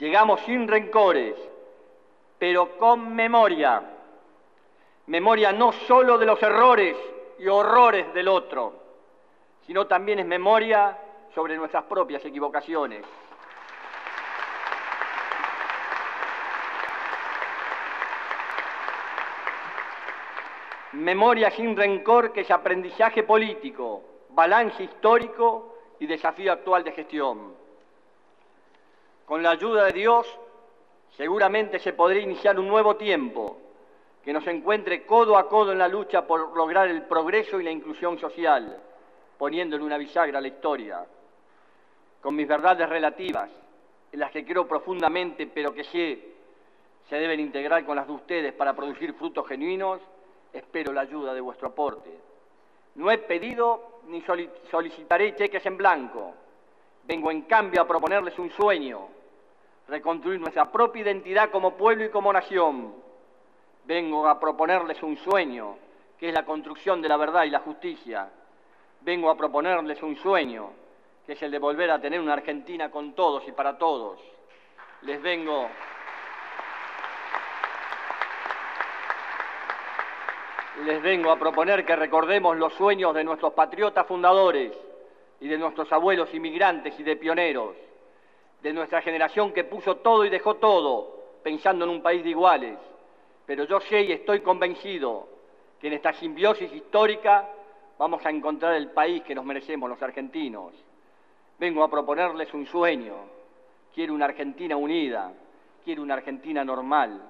Llegamos sin rencores, pero con memoria. Memoria no solo de los errores y horrores del otro, sino también es memoria sobre nuestras propias equivocaciones. Memoria sin rencor que es aprendizaje político, balance histórico y desafío actual de gestión. Con la ayuda de Dios, seguramente se podría iniciar un nuevo tiempo que nos encuentre codo a codo en la lucha por lograr el progreso y la inclusión social, poniéndole una bisagra la historia, con mis verdades relativas, en las que creo profundamente, pero que sé se deben integrar con las de ustedes para producir frutos genuinos, espero la ayuda de vuestro aporte. No he pedido ni solicitaré cheques en blanco. Vengo en cambio a proponerles un sueño, reconstruir nuestra propia identidad como pueblo y como nación. Vengo a proponerles un sueño, que es la construcción de la verdad y la justicia. Vengo a proponerles un sueño, que es el de volver a tener una Argentina con todos y para todos. Les vengo les vengo a proponer que recordemos los sueños de nuestros patriotas fundadores y de nuestros abuelos inmigrantes y de pioneros, de nuestra generación que puso todo y dejó todo pensando en un país de iguales. Pero yo sé y estoy convencido que en esta simbiosis histórica vamos a encontrar el país que nos merecemos los argentinos. Vengo a proponerles un sueño. Quiero una Argentina unida, quiero una Argentina normal,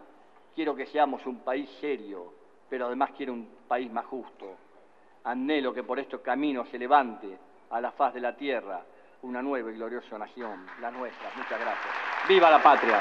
quiero que seamos un país serio, pero además quiero un país más justo. Anhelo que por estos caminos se levante a la faz de la tierra una nueva y gloriosa nación, la nuestra. Muchas gracias. ¡Viva la patria!